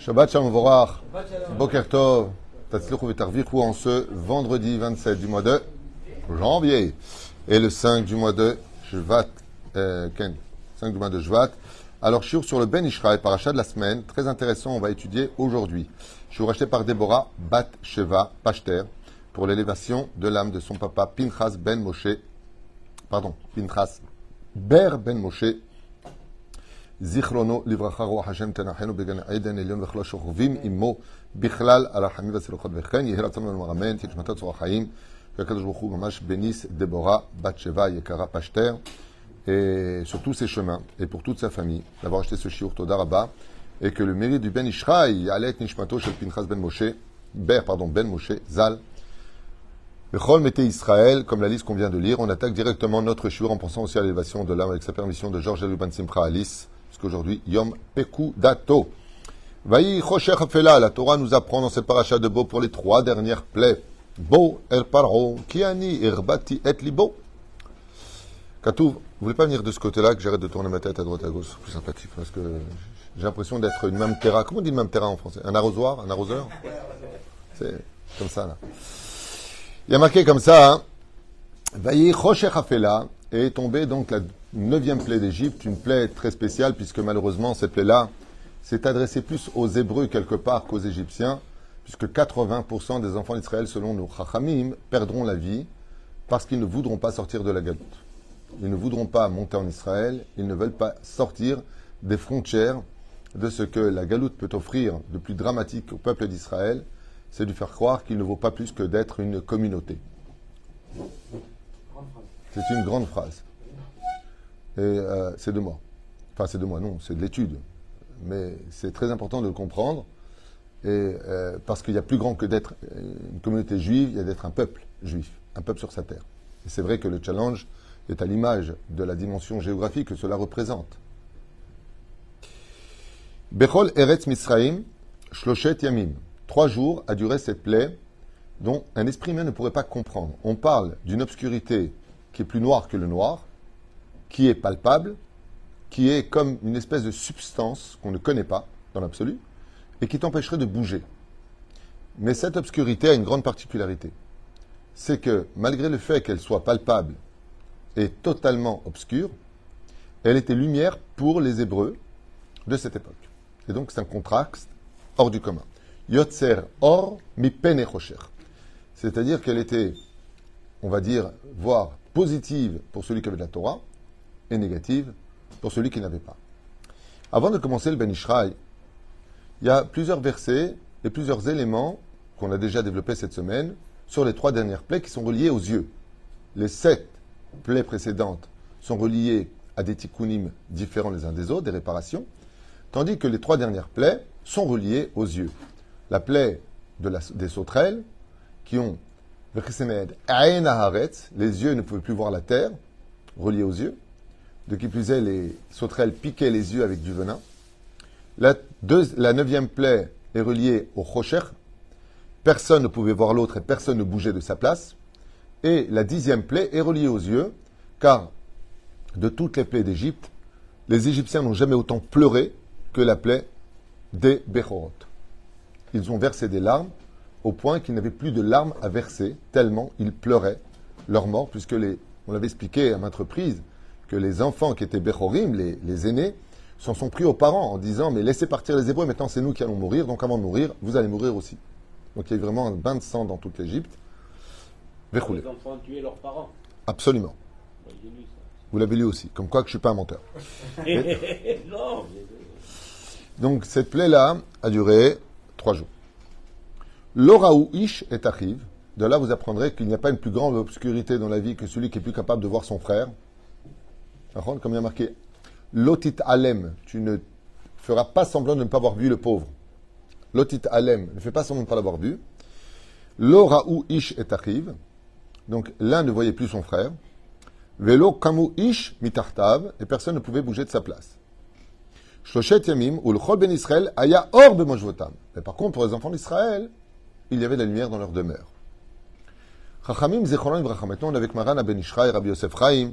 Shabbat Shalom Vorach, Boker Tov, Tatzluchu V'Tarvichu en ce vendredi 27 du mois de janvier. Et le 5 du mois de Shvat, euh, Ken, 5 du mois de Shvat. Alors, sur le Ben Ishraï, parachat de la semaine, très intéressant, on va étudier aujourd'hui. Shiur acheté par Déborah Bat Sheva Pachter pour l'élévation de l'âme de son papa Pinchas Ben Moshe, pardon, Pinchas Ber Ben Moshe, זיכרונו לברכה, רוח השם תנחנו בגן עדן עליון וכל השוכבים עמו בכלל על החמים והצלחות וכן יהי רצון לנו אמן, תהיה נשמתו צור החיים, והקדוש ברוך הוא ממש בניס דבורה בת שבע יקרה פשטר, et sur tous ses chemins et pour toute sa famille d'avoir acheté ce shiur Toda Rabba et que le mérite du Ben Ishraï allait nishmato shel Pinchas Ben Moshe, Ber, pardon, Ben Moshe, Zal, Bechol Mété Israël, comme la liste qu'on vient de lire, on attaque directement notre shiur en pensant aussi à l'élévation de l'âme avec sa permission de Georges Aluban Simcha Alice, qu'aujourd'hui, Yom Peku Dato. Vaï Chosher la Torah nous apprend dans cette paracha de Bo pour les trois dernières plaies. Bo El Paro, Kiani Irbati Et Libo. Katouv, vous voulez pas venir de ce côté-là que j'arrête de tourner ma tête à droite à gauche? C'est plus sympathique parce que j'ai l'impression d'être une mamtera. Comment on dit une mamtera en français? Un arrosoir? Un arroseur? C'est comme ça là. Il y a marqué comme ça, hein. Vaï Chosher Hafela est tombé donc la neuvième plaie d'Égypte, une plaie très spéciale, puisque malheureusement, cette plaie-là s'est adressée plus aux Hébreux quelque part qu'aux Égyptiens, puisque 80% des enfants d'Israël, selon nos Chachamim, perdront la vie parce qu'ils ne voudront pas sortir de la galoute. Ils ne voudront pas monter en Israël, ils ne veulent pas sortir des frontières de ce que la galoute peut offrir de plus dramatique au peuple d'Israël, c'est de faire croire qu'il ne vaut pas plus que d'être une communauté. C'est une grande phrase. Et euh, c'est de moi. Enfin, c'est de moi, non, c'est de l'étude. Mais c'est très important de le comprendre. Et, euh, parce qu'il y a plus grand que d'être une communauté juive, il y a d'être un peuple juif, un peuple sur sa terre. Et c'est vrai que le challenge est à l'image de la dimension géographique que cela représente. Bechol Eretz Misraim, Shloshet Yamim. Trois jours a duré cette plaie dont un esprit humain ne pourrait pas comprendre. On parle d'une obscurité qui est plus noire que le noir, qui est palpable, qui est comme une espèce de substance qu'on ne connaît pas dans l'absolu, et qui t'empêcherait de bouger. Mais cette obscurité a une grande particularité. C'est que malgré le fait qu'elle soit palpable et totalement obscure, elle était lumière pour les Hébreux de cette époque. Et donc c'est un contraste hors du commun. Yotzer or mi. C'est-à-dire qu'elle était, on va dire, voire positive pour celui qui avait de la Torah, et négative pour celui qui n'avait pas. Avant de commencer le Ben Ishraï, il y a plusieurs versets et plusieurs éléments qu'on a déjà développés cette semaine sur les trois dernières plaies qui sont reliées aux yeux. Les sept plaies précédentes sont reliées à des tikkunim différents les uns des autres, des réparations, tandis que les trois dernières plaies sont reliées aux yeux. La plaie de la, des sauterelles, qui ont les yeux ne pouvaient plus voir la terre, reliées aux yeux. De qui plus est, les sauterelles piquaient les yeux avec du venin. La, neuvième plaie est reliée au rocher. Personne ne pouvait voir l'autre et personne ne bougeait de sa place. Et la dixième plaie est reliée aux yeux, car de toutes les plaies d'Égypte, les Égyptiens n'ont jamais autant pleuré que la plaie des Bechorot. Ils ont versé des larmes au point qu'ils n'avaient plus de larmes à verser, tellement ils pleuraient leur mort, puisque on l'avait expliqué à maintes reprises, que les enfants qui étaient Bechorim, les, les aînés, s'en sont pris aux parents en disant Mais laissez partir les Hébreux, maintenant c'est nous qui allons mourir, donc avant de mourir, vous allez mourir aussi. Donc il y a eu vraiment un bain de sang dans toute l'Égypte. Les enfants tuaient leurs parents. Absolument. Vous l'avez lu aussi, comme quoi que je ne suis pas un menteur. non, Donc cette plaie-là a duré trois jours. L'oraou ish est arrive. De là, vous apprendrez qu'il n'y a pas une plus grande obscurité dans la vie que celui qui est plus capable de voir son frère. Comme il y a marqué, Lotit Alem, tu ne feras pas semblant de ne pas avoir vu le pauvre. Lotit Alem, ne fais pas semblant de ne pas l'avoir vu. L'oraou ish est arrive. Donc l'un ne voyait plus son frère. Velo kamu ish mitartav, et personne ne pouvait bouger de sa place. Shloshet yamim, ou le ben Israël, aya or bemojvotam. Mais par contre, pour les enfants d'Israël, il y avait de la lumière dans leur demeure. Chachamim zechron vracha. Maintenant, on est avec Maran ben Ishraï, Rabbi Yosef Chaim,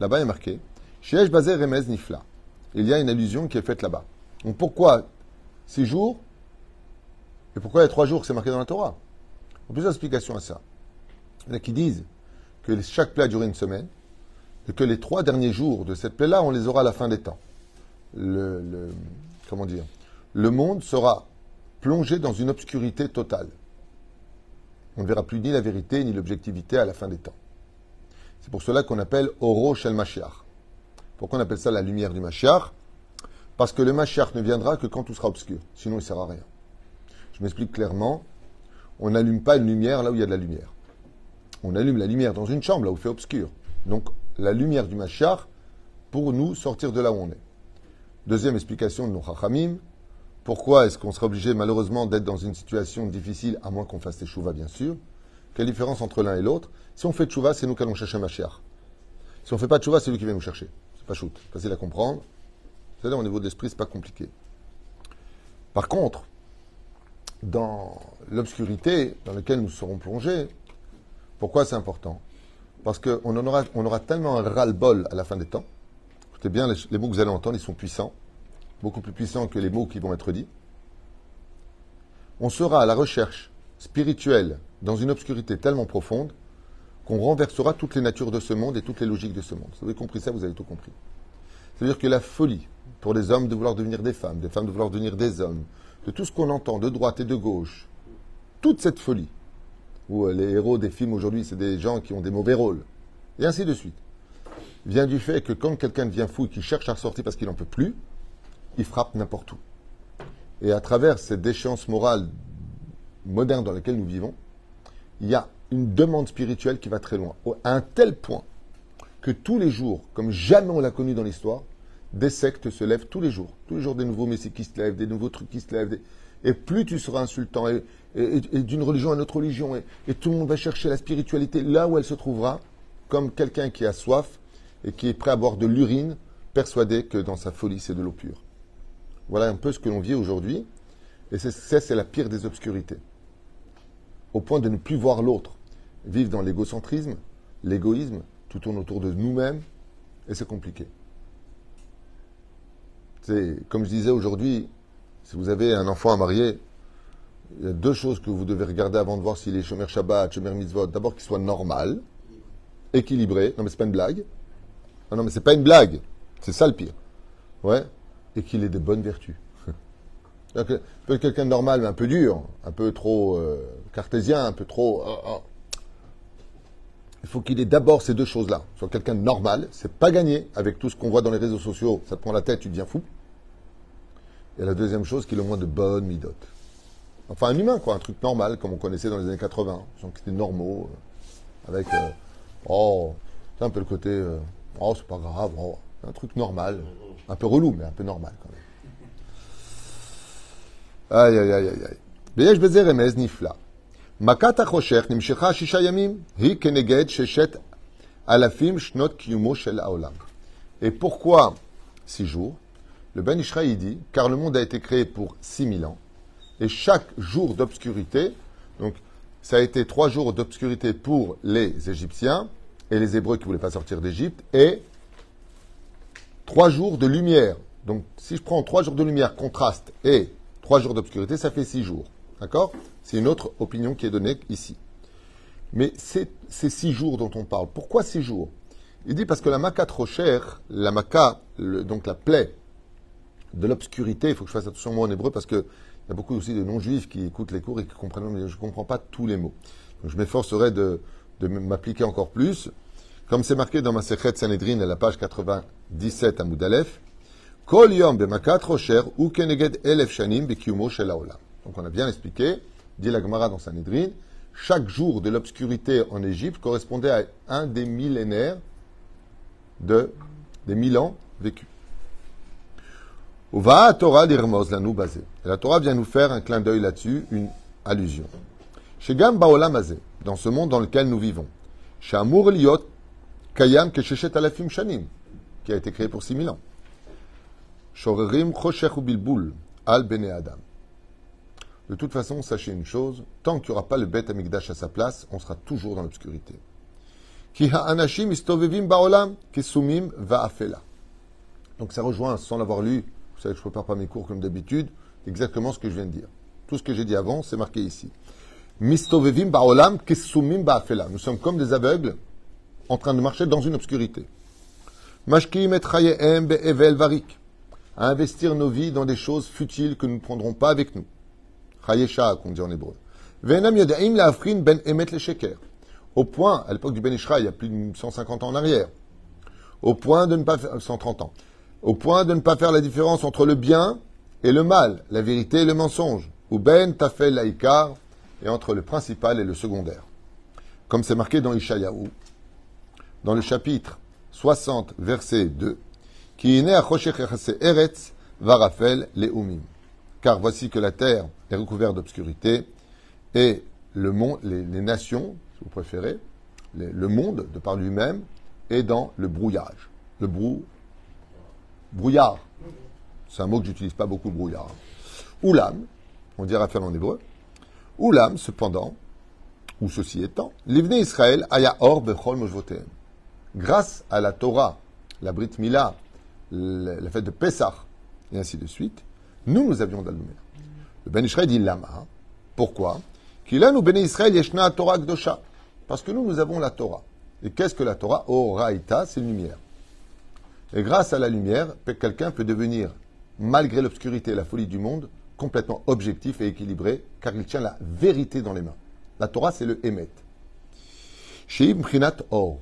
là-bas est marqué Sheesh Bazer Remez Nifla. Il y a une allusion qui est faite là-bas. Donc pourquoi six jours Et pourquoi il y a trois jours que c'est marqué dans la Torah? Il y a plusieurs explications à ça. Il y en a qui disent que chaque plaie a duré une semaine et que les trois derniers jours de cette plaie-là, on les aura à la fin des temps. Comment dire? Le monde sera plongé dans une obscurité totale. On ne verra plus ni la vérité ni l'objectivité à la fin des temps. C'est pour cela qu'on appelle Oro Shel Mashiach. Pourquoi on appelle ça la lumière du Mashiach? Parce que le Mashiach ne viendra que quand tout sera obscur. Sinon, il ne sert à rien. Je m'explique clairement. On n'allume pas une lumière là où il y a de la lumière. On allume la lumière dans une chambre là où il fait obscur. Donc, la lumière du Mashiach pour nous sortir de là où on est. Deuxième explication de nos Chachamim. Pourquoi est-ce qu'on serait obligé malheureusement d'être dans une situation difficile, à moins qu'on fasse des chouvas bien sûr? Quelle différence entre l'un et l'autre? Si on fait tchouva, c'est nous qui allons chercher Mashiach. Si on fait pas tchouva, c'est lui qui vient nous chercher. C'est pas shoot, facile à comprendre. C'est-à-dire au niveau de l'esprit, c'est pas compliqué. Par contre, dans l'obscurité dans laquelle nous serons plongés, pourquoi c'est important? Parce qu'on aura, on aura tellement un ras-le-bol à la fin des temps. Écoutez bien, les mots que vous allez entendre, ils sont puissants, beaucoup plus puissants que les mots qui vont être dits. On sera à la recherche spirituelle dans une obscurité tellement profonde qu'on renversera toutes les natures de ce monde et toutes les logiques de ce monde. Vous avez compris ça, vous avez tout compris. C'est-à-dire que la folie pour les hommes de vouloir devenir des femmes, des femmes de vouloir devenir des hommes, de tout ce qu'on entend de droite et de gauche, toute cette folie, où euh, les héros des films aujourd'hui, c'est des gens qui ont des mauvais rôles, et ainsi de suite, vient du fait que quand quelqu'un devient fou et qu'il cherche à ressortir parce qu'il n'en peut plus, il frappe n'importe où. Et à travers cette déchéance morale moderne dans laquelle nous vivons, il y a une demande spirituelle qui va très loin, à un tel point que tous les jours, comme jamais on l'a connu dans l'histoire, des sectes se lèvent tous les jours. Tous les jours, des nouveaux messies qui se lèvent, des nouveaux trucs qui se lèvent. Et plus tu seras insultant, et, d'une religion à une autre religion, et, tout le monde va chercher la spiritualité là où elle se trouvera, comme quelqu'un qui a soif et qui est prêt à boire de l'urine, persuadé que dans sa folie, c'est de l'eau pure. Voilà un peu ce que l'on vit aujourd'hui, et c'est la pire des obscurités. Au point de ne plus voir l'autre, vivre dans l'égocentrisme, l'égoïsme, tout tourne autour de nous-mêmes, et c'est compliqué. C'est, comme je disais aujourd'hui, si vous avez un enfant à marier, il y a deux choses que vous devez regarder avant de voir s'il est Shomer Shabbat, Shomer Mitzvot. D'abord qu'il soit normal, équilibré. Non mais c'est pas une blague. Non, non mais c'est pas une blague. C'est ça le pire. Ouais. Et qu'il ait de bonnes vertus. C'est-à-dire que peut être quelqu'un de normal mais un peu dur, un peu trop euh, cartésien, un peu trop. Ah, ah. Il faut qu'il ait d'abord ces deux choses-là. Soit quelqu'un de normal, c'est pas gagné avec tout ce qu'on voit dans les réseaux sociaux, ça te prend la tête, tu deviens fou. Et la deuxième chose, qu'il ait au moins de bonnes midotes. Enfin, un humain, quoi, un truc normal, comme on connaissait dans les années 80, des gens qui étaient normaux, euh, avec. Euh, oh, c'est un peu le côté. Euh, oh, c'est pas grave, oh, un truc normal. Un peu relou, mais un peu normal quand même. Aïe, aïe, aïe, aïe. Beyesh Bezer Nifla. מכת החושך נמשכה שישה ימים, היא כנגד ששת אלפים שנות קיומו של העולם. Et pourquoi six jours Le Ben Ishraï dit, car le monde a été créé pour 6000 ans, et chaque jour d'obscurité, donc ça a été trois jours d'obscurité pour les Égyptiens et les Hébreux qui ne voulaient pas sortir d'Égypte, et trois jours de lumière. Donc si je prends trois jours de lumière, contraste, et trois jours d'obscurité, ça fait six jours. D'accord? C'est une autre opinion qui est donnée ici. Mais c'est ces six jours dont on parle. Pourquoi six jours? Il dit parce que la maca trop chère, la maca, donc la plaie de l'obscurité, il faut que je fasse attention moi en hébreu parce que il y a beaucoup aussi de non-juifs qui écoutent les cours et qui comprennent, mais je ne comprends pas tous les mots. Je m'efforcerai de, m'appliquer encore plus. Comme c'est marqué dans ma Sechet Sanhedrin à la page 97 à Moudalef, Kol yom ou keneged elef shanim. Donc on a bien expliqué, dit la Gemara dans Sanhedrin, chaque jour de l'obscurité en Égypte correspondait à un des millénaires de, des mille ans vécus. Torah la la Torah vient nous faire un clin d'œil là-dessus, une allusion. Chez Gam dans ce monde dans lequel nous vivons, chez Liot Kayam Kesheshet Alafim Shanim, qui a été créé pour 6000 ans. Al. De toute façon, sachez une chose, tant qu'il n'y aura pas le Bet Amigdash à sa place, on sera toujours dans l'obscurité. Donc ça rejoint, sans l'avoir lu, vous savez que je ne prépare pas mes cours comme d'habitude, exactement ce que je viens de dire. Tout ce que j'ai dit avant, c'est marqué ici. Ba'olam. Nous sommes comme des aveugles en train de marcher dans une obscurité. À investir nos vies dans des choses futiles que nous ne prendrons pas avec nous. Chayesha, qu'on dit en hébreu. Venam ben emet le sheker. Au point, à l'époque du Ben Ishra, il y a plus de 150 ans en arrière, au point de ne pas faire, 130 ans, au point de ne pas faire la différence entre le bien et le mal, la vérité et le mensonge, ou ben tafel laïkar, et entre le principal et le secondaire. Comme c'est marqué dans Ishayahu, dans le chapitre 60, verset 2, qui est né à Eretz, Varafel, Leumim. Car voici que la terre est recouverte d'obscurité et les, nations, si vous préférez, le monde, de par lui-même, est dans le brouillage. Le brou, brouillard. C'est un mot que j'utilise pas beaucoup, brouillard. Oulam, on dit Raphaël en hébreu. Oulam, cependant, ou ceci étant, l'Ivne Israël aya or bechol. Grâce à la Torah, la Brit Mila, la fête de Pessah, et ainsi de suite, nous, nous avions de la lumière. Le Ben Israël dit Lama. Pourquoi? Nous yeshna Torah. Parce que nous, nous avons la Torah. Et qu'est-ce que la Torah? Oraita, c'est lumière. Et grâce à la lumière, quelqu'un peut devenir, malgré l'obscurité et la folie du monde, complètement objectif et équilibré, car il tient la vérité dans les mains. La Torah, c'est le Emet. Sheib Mchinat Or.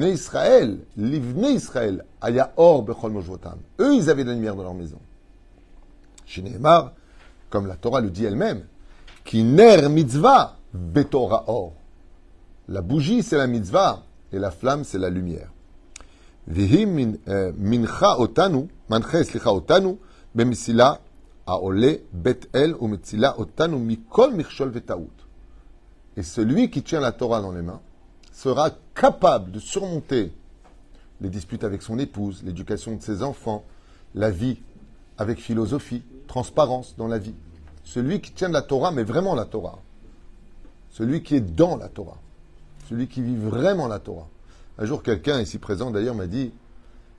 Israël, l'Ivnei Israël, Aya Or Bechol. Eux, ils avaient de la lumière dans leur maison. Chez Nehemar, comme la Torah le dit elle-même, qui ner mitzvah betorah or. La bougie, c'est la mitzvah, et la flamme, c'est la lumière. Vihi euh, mincha otanu, manche slicha otanu, bemisila aole bet el otanu mikol vetaout. Et celui qui tient la Torah dans les mains sera capable de surmonter les disputes avec son épouse, l'éducation de ses enfants, la vie avec philosophie, transparence dans la vie. Celui qui tient la Torah, mais vraiment la Torah. Celui qui est dans la Torah. Celui qui vit vraiment la Torah. Un jour, quelqu'un ici présent d'ailleurs m'a dit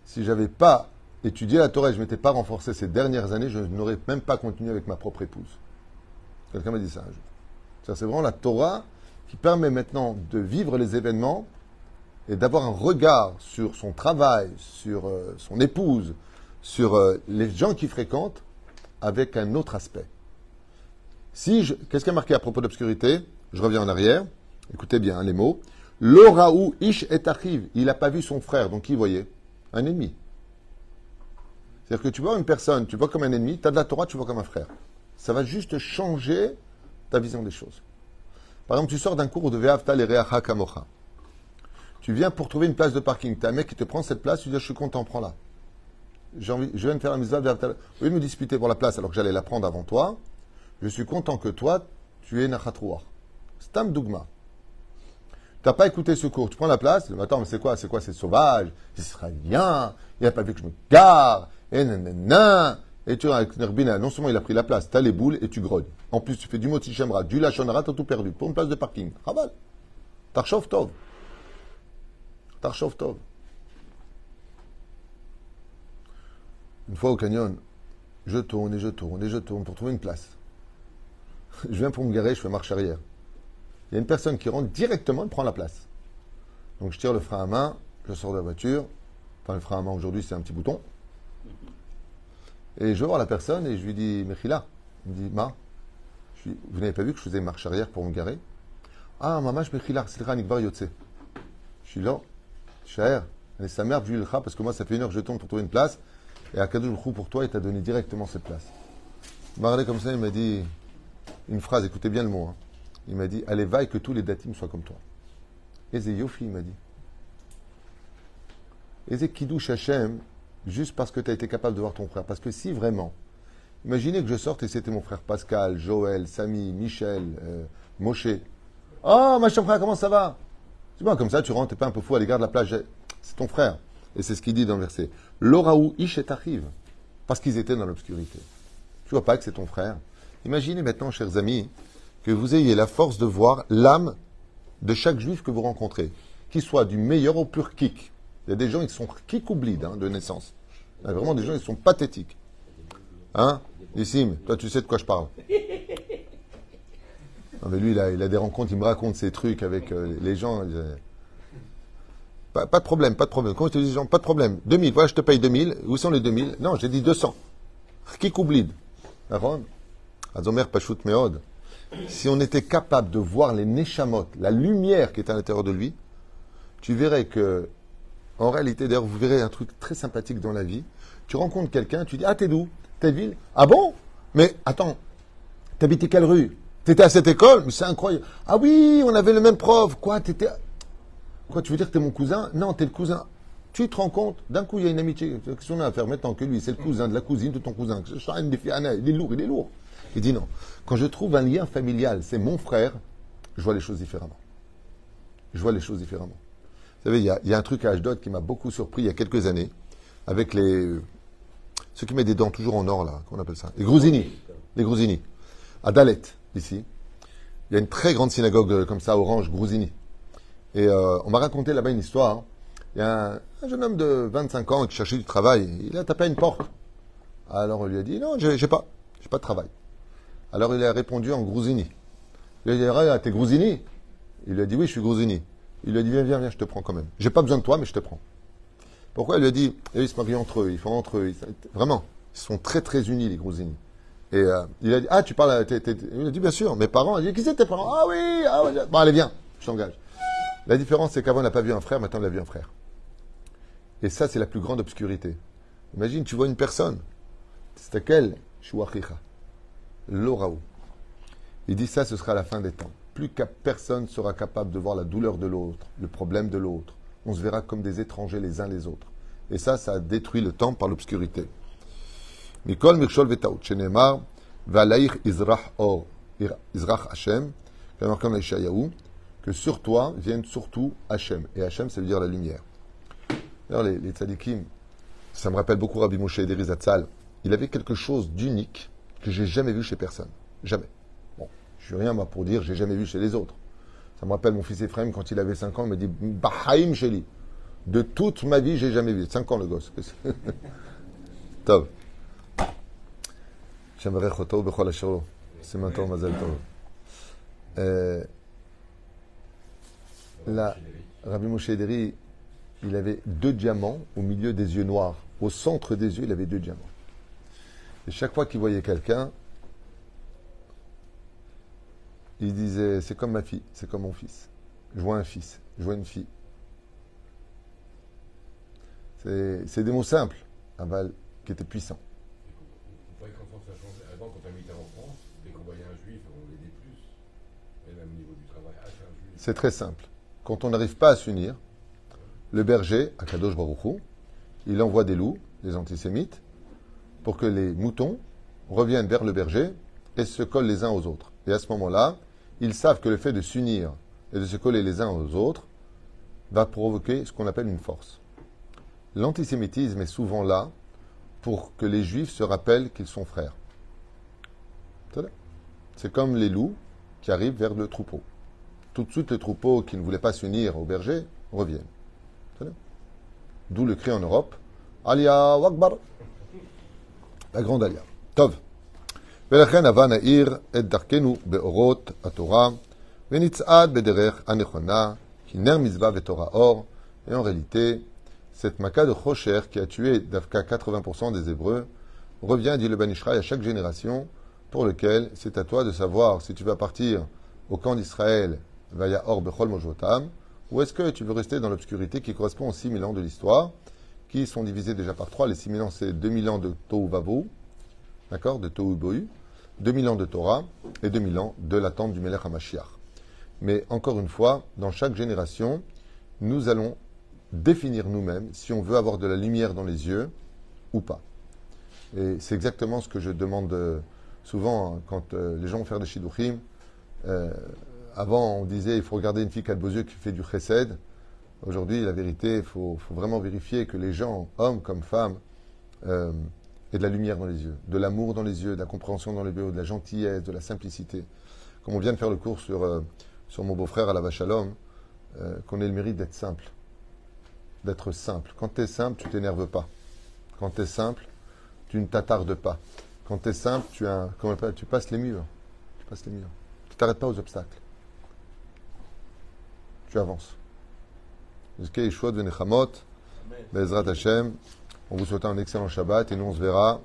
si j'avais pas étudié la Torah et je m'étais pas renforcé ces dernières années, je n'aurais même pas continué avec ma propre épouse. Quelqu'un m'a dit ça un jour. C'est vraiment la Torah qui permet maintenant de vivre les événements et d'avoir un regard sur son travail, sur euh, son épouse, sur euh, les gens qui fréquentent avec un autre aspect. Si je, qu'est-ce qui est marqué à propos d'obscurité? Je reviens en arrière. Écoutez bien hein, les mots. L'oraou ish et achiv. Il n'a pas vu son frère, donc qui voyait Un ennemi. C'est-à-dire que tu vois une personne, tu vois comme un ennemi, tu as de la Torah, tu vois comme un frère. Ça va juste changer ta vision des choses. Par exemple, tu sors d'un cours de Ve'avta l'ereacha kamocha. Tu viens pour trouver une place de parking. Tu as un mec qui te prend cette place, tu dis Je suis content, prends-la. Je viens de faire la mitzvah Ve'avta. Au lieu de me disputer pour la place alors que j'allais la prendre avant toi, je suis content que toi, tu es Nachatrouar. Stam Dougma. Tu n'as pas écouté ce cours, tu prends la place, mais attends, mais c'est quoi C'est quoi C'est sauvage, c'est israélien, il n'a pas vu que je me gare, et nanana. Et tu avec Nerbina, non seulement il a pris la place, tu as les boules et tu grognes. En plus, tu fais du moti shemra, du lachonra, tu as tout perdu. Pour une place de parking. Raval. Tarchov tov. Tarchov tov. Une fois au canyon, je tourne et je tourne et je tourne pour trouver une place. Je viens pour me garer, je fais marche arrière. Il y a une personne qui rentre directement et prend la place. Donc je tire le frein à main, je sors de la voiture. Enfin, le frein à main aujourd'hui, c'est un petit bouton. Et je voir la personne et je lui dis, Mechila. Il me dit, Ma, je vous n'avez pas vu que je faisais marche arrière pour me garer? Ah, maman, je Mechila, c'est le Yotse. Je suis là, cher, et sa mère, vu le parce que moi, ça fait une heure que je tourne pour trouver une place. Et à Kadosh Baruch pour toi, il t'a donné directement cette place. Il comme ça, il m'a dit une phrase, écoutez bien le mot. hein. Il m'a dit Allez, vaille que tous les datim soient comme toi. C'est Yofi, il m'a dit. C'est juste parce que tu as été capable de voir ton frère. Parce que si vraiment, imaginez que je sorte et c'était mon frère Pascal, Joël, Samy, Michel, euh, Moshe. Oh, ma chère frère, comment ça va? Tu vois, comme ça, tu rentres, t'es pas un peu fou à l'égard de la plage. C'est ton frère. Et c'est ce qu'il dit dans le verset. L'oraou ish et arrive. Parce qu'ils étaient dans l'obscurité. Tu vois pas que c'est ton frère. Imaginez maintenant, chers amis, que vous ayez la force de voir l'âme de chaque juif que vous rencontrez, qu'il soit du meilleur au pur kick. Il y a des gens qui sont kick ou bleed hein, de naissance. Il y a vraiment des gens qui sont pathétiques. Hein Nissim, toi tu sais de quoi je parle. Non, mais lui, il a, des rencontres, il me raconte ces trucs avec euh, les gens. euh, Pas, de problème, pas de problème. Comment je te dis, pas de problème. 2000, voilà, je te paye 2000. Où sont les 2000 Non, j'ai dit 200. Kick ou bleed. D'accord Azomer Pashut Meod. Si on était capable de voir les Neshamot, la lumière qui est à l'intérieur de lui, tu verrais que, en réalité, d'ailleurs, vous verrez un truc très sympathique dans la vie. Tu rencontres quelqu'un, tu dis Ah, t'es d'où? Telle ville? Ah bon? Mais attends, t'habitais quelle rue? T'étais à cette école? Mais c'est incroyable. Ah oui, on avait le même prof. Quoi T'étais. Quoi, tu veux dire que t'es mon cousin? Non, t'es le cousin. Tu te rends compte? D'un coup, il y a une amitié. Qu'est-ce qu'on a à faire maintenant que lui C'est le cousin de la cousine de ton cousin. Il est lourd, il est lourd. Il dit non. Quand je trouve un lien familial, c'est mon frère, je vois les choses différemment. Je vois les choses différemment. Vous savez, il y a, un truc à Ashdod qui m'a beaucoup surpris il y a quelques années, avec les. Ceux qui mettent des dents toujours en or, là, qu'on appelle ça? Les Grousini. Les Grousini. À Dalet, ici, il y a une très grande synagogue euh, comme ça, orange, Grousini. Et euh, on m'a raconté là-bas une histoire. Il y a un, un jeune homme de 25 ans qui cherchait du travail. Il a tapé à une porte. Alors on lui a dit Non, j'ai pas. J'ai pas de travail. Alors il a répondu en Grousini. Il lui a dit Ah, t'es Grousini Il lui a dit Oui, je suis Grousini. Il lui a dit Viens, viens, viens, je te prends quand même. J'ai pas besoin de toi, mais je te prends. Pourquoi? Il lui a dit Et ils se marient entre eux, ils font entre eux. vraiment, ils sont très très unis, les Grousini. Et euh, il a dit Ah, tu parles à. t'es- t'es- Il a dit Bien sûr, mes parents. Il a dit Qui c'est tes parents? Ah oui, ah oui. Bon, allez, viens, je t'engage. La différence, c'est qu'avant, on n'a pas vu un frère, maintenant, on a vu un frère. Et ça, c'est la plus grande obscurité. Imagine, tu vois une personne. C'est laquelle? Shuachicha. L'oraou. Il dit ça, ce sera la fin des temps. Plus qu'à personne sera capable de voir la douleur de l'autre, le problème de l'autre. On se verra comme des étrangers les uns les autres. Et ça, ça a détruit le temps par l'obscurité. Mikol Izrach que sur toi vienne surtout Hashem. Et Hashem, ça veut dire la lumière. D'ailleurs, les, les tzadikim, ça me rappelle beaucoup Rabbi Moshe Ederi Zatzal. Il avait quelque chose d'unique que j'ai jamais vu chez personne. Jamais. Bon, je suis rien moi pour dire j'ai jamais vu chez les autres. Ça me rappelle mon fils Ephraim quand il avait 5 ans, il me dit Bahaim Sheli. De toute ma vie, j'ai jamais vu. 5 ans le gosse. Tov. J'aimerais Choto. C'est maintenant Mazel Tov. Là, Rabbi Moshe Ederi, il avait deux diamants au milieu des yeux noirs. Au centre des yeux, il avait deux diamants. Et chaque fois qu'il voyait quelqu'un, il disait C'est comme ma fille, c'est comme mon fils. Je vois un fils, je vois une fille. C'est des mots simples, aval, qui étaient puissants. Vous voyez comment ça a changé Avant, quand on habitait en France, dès qu'on voyait un juif, on l'aidait plus. Et même au niveau du travail, ah, c'est un juif. C'est très simple. Quand on n'arrive pas à s'unir, le berger, Akadosh Baruchou, il envoie des loups, des antisémites, pour que les moutons reviennent vers le berger et se collent les uns aux autres. Et à ce moment-là, ils savent que le fait de s'unir et de se coller les uns aux autres va provoquer ce qu'on appelle une force. L'antisémitisme est souvent là pour que les juifs se rappellent qu'ils sont frères. C'est comme les loups qui arrivent vers le troupeau tout de suite les troupeaux qui ne voulaient pas s'unir au berger reviennent. C'est-à-dire D'où le cri en Europe Alia Wakbar. La grande Alia. Tov. ולכן הבה נאיר את דרכנו באורות התורה ונצעד בדרך הנכונה, כי נר מצווה ותורה אור. Et en réalité, cette maca de Chosher qui a tué d'Afka 80% des Hébreux revient, dit le Ben Ishraï, à chaque génération pour lequel c'est à toi de savoir si tu vas partir au camp d'Israël Vaya Or Bechol Mojotam, ou est-ce que tu veux rester dans l'obscurité qui correspond aux 6000 ans de l'histoire, qui sont divisés déjà par trois? Les 6000 ans, c'est 2000 ans de Tohu d'accord, de Tohu Bohu, 2000 ans de Torah et 2000 ans de l'attente du Melech HaMashiach. Mais encore une fois, dans chaque génération, nous allons définir nous-mêmes si on veut avoir de la lumière dans les yeux ou pas. Et c'est exactement ce que je demande euh, souvent hein, quand euh, les gens vont faire des shidduchim. Euh, avant, on disait il faut regarder une fille qui a de beaux yeux qui fait du chesed. Aujourd'hui, la vérité, il faut, vraiment vérifier que les gens, hommes comme femmes, euh, aient de la lumière dans les yeux, de l'amour dans les yeux, de la compréhension dans les yeux, de la gentillesse, de la simplicité. Comme on vient de faire le cours sur, euh, mon beau-frère à la vache à l'homme, euh, qu'on ait le mérite d'être simple. D'être simple. Quand tu es simple, tu t'énerves pas. Quand tu es simple, tu ne t'attardes pas. Quand tu es simple, tu, as, tu passes les murs. Tu passes les murs. Tu t'arrêtes pas aux obstacles. Tu avances. Jusqu'à Yeshua de Nechamot, Bezrat Hashem. On vous souhaite un excellent Shabbat et nous on se verra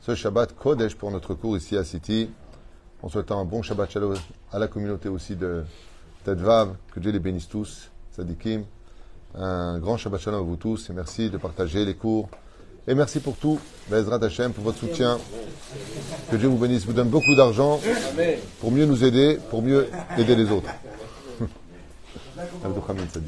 ce Shabbat Kodesh pour notre cours ici à City. En souhaitant un bon Shabbat Shalom à la communauté aussi de Tedvav. Que Dieu les bénisse tous. Sadikim. Un grand Shabbat Shalom à vous tous et merci de partager les cours. Et merci pour tout, Bezrat Hashem, pour votre soutien. Que Dieu vous bénisse, vous donne beaucoup d'argent pour mieux nous aider, pour mieux aider les autres. tak do hamieca